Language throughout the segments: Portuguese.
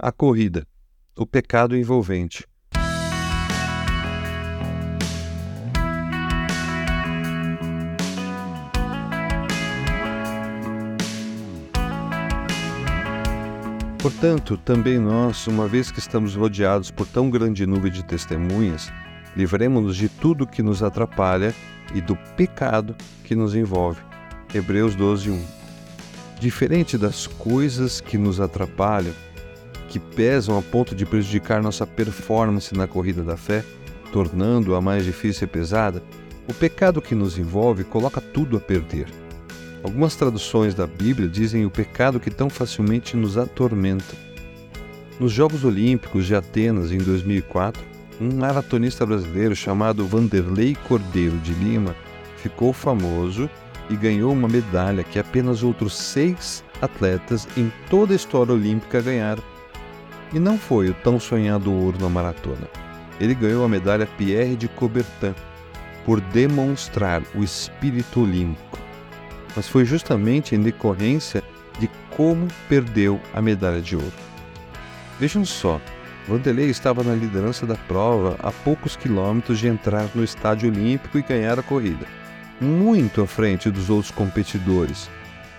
A corrida, o pecado envolvente. Portanto, também nós, uma vez que estamos rodeados por tão grande nuvem de testemunhas, livremos-nos de tudo que nos atrapalha e do pecado que nos envolve. Hebreus 12, 1. Diferente das coisas que nos atrapalham, que pesam a ponto de prejudicar nossa performance na corrida da fé, tornando-a mais difícil e pesada, o pecado que nos envolve coloca tudo a perder. Algumas traduções da Bíblia dizem o pecado que tão facilmente nos atormenta. Nos Jogos Olímpicos de Atenas em 2004, um maratonista brasileiro chamado Vanderlei Cordeiro de Lima ficou famoso e ganhou uma medalha que apenas outros seis atletas em toda a história olímpica ganharam. E não foi o tão sonhado ouro na maratona. Ele ganhou a medalha Pierre de Coubertin por demonstrar o espírito olímpico. Mas foi justamente em decorrência de como perdeu a medalha de ouro. Vejam só, Vanderlei estava na liderança da prova a poucos quilômetros de entrar no estádio olímpico e ganhar a corrida muito à frente dos outros competidores,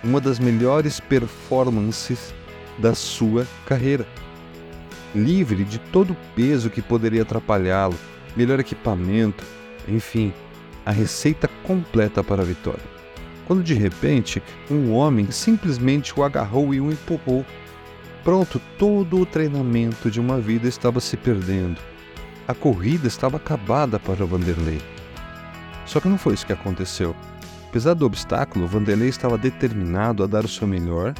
uma das melhores performances da sua carreira. Livre de todo o peso que poderia atrapalhá-lo, melhor equipamento, enfim, a receita completa para a vitória. Quando de repente um homem simplesmente o agarrou e o empurrou. Pronto, todo o treinamento de uma vida estava se perdendo. A corrida estava acabada para Vanderlei. Só que não foi isso que aconteceu. Apesar do obstáculo, Vanderlei estava determinado a dar o seu melhor,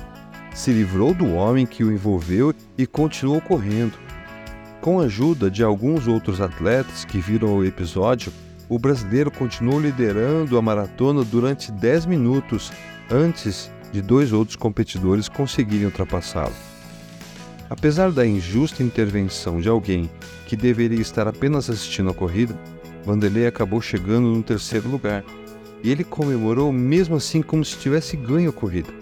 se livrou do homem que o envolveu e continuou correndo. Com a ajuda de alguns outros atletas que viram o episódio, o brasileiro continuou liderando a maratona durante 10 minutos antes de dois outros competidores conseguirem ultrapassá-lo. Apesar da injusta intervenção de alguém que deveria estar apenas assistindo a corrida, Vanderlei acabou chegando no terceiro lugar e ele comemorou mesmo assim como se tivesse ganho a corrida.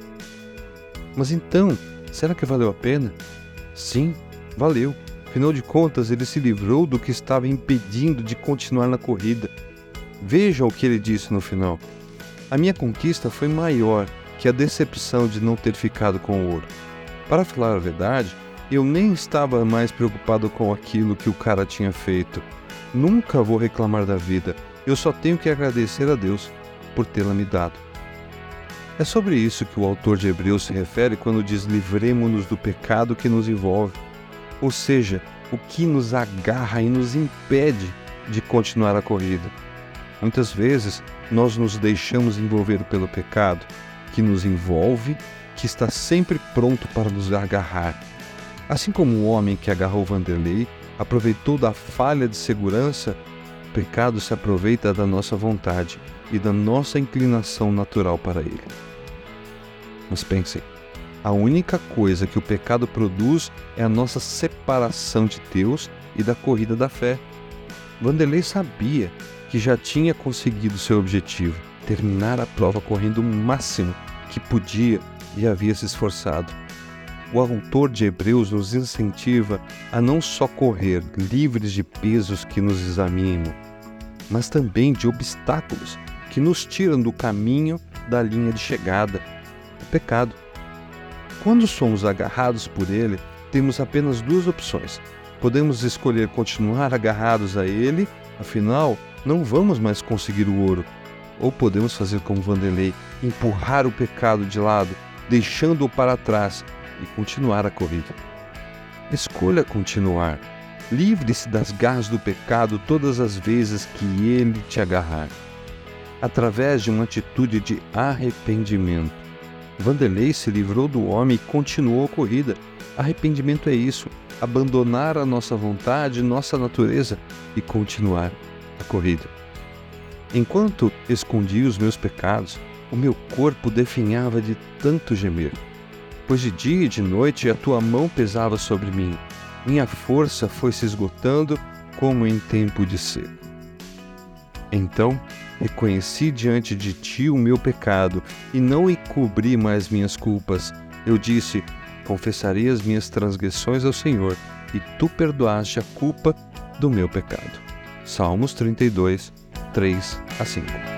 Mas então, será que valeu a pena? Sim, valeu. Afinal de contas, ele se livrou do que estava impedindo de continuar na corrida. Veja o que ele disse no final. A minha conquista foi maior que a decepção de não ter ficado com o ouro. Para falar a verdade, eu nem estava mais preocupado com aquilo que o cara tinha feito. Nunca vou reclamar da vida, eu só tenho que agradecer a Deus por tê-la me dado. É sobre isso que o autor de Hebreus se refere quando diz: livremo-nos do pecado que nos envolve, ou seja, o que nos agarra e nos impede de continuar a corrida. Muitas vezes nós nos deixamos envolver pelo pecado que nos envolve, que está sempre pronto para nos agarrar. Assim como o homem que agarrou Vanderlei aproveitou da falha de segurança, o pecado se aproveita da nossa vontade e da nossa inclinação natural para ele. Mas pensem, a única coisa que o pecado produz é a nossa separação de Deus e da corrida da fé. Vanderlei sabia que já tinha conseguido seu objetivo, terminar a prova correndo o máximo que podia e havia se esforçado o autor de Hebreus nos incentiva a não só correr livres de pesos que nos examinam, mas também de obstáculos que nos tiram do caminho da linha de chegada, o pecado. Quando somos agarrados por ele, temos apenas duas opções. Podemos escolher continuar agarrados a ele, afinal, não vamos mais conseguir o ouro. Ou podemos fazer como Vanderlei, empurrar o pecado de lado, deixando-o para trás e continuar a corrida. Escolha continuar. Livre-se das garras do pecado todas as vezes que ele te agarrar. Através de uma atitude de arrependimento. Vanderlei se livrou do homem e continuou a corrida. Arrependimento é isso: abandonar a nossa vontade, nossa natureza e continuar a corrida. Enquanto escondi os meus pecados, o meu corpo definhava de tanto gemer pois de dia e de noite a tua mão pesava sobre mim. Minha força foi se esgotando como em tempo de seco. Então reconheci diante de ti o meu pecado e não encobri mais minhas culpas. Eu disse: confessarei as minhas transgressões ao Senhor, e tu perdoaste a culpa do meu pecado. Salmos 32, 3 a 5.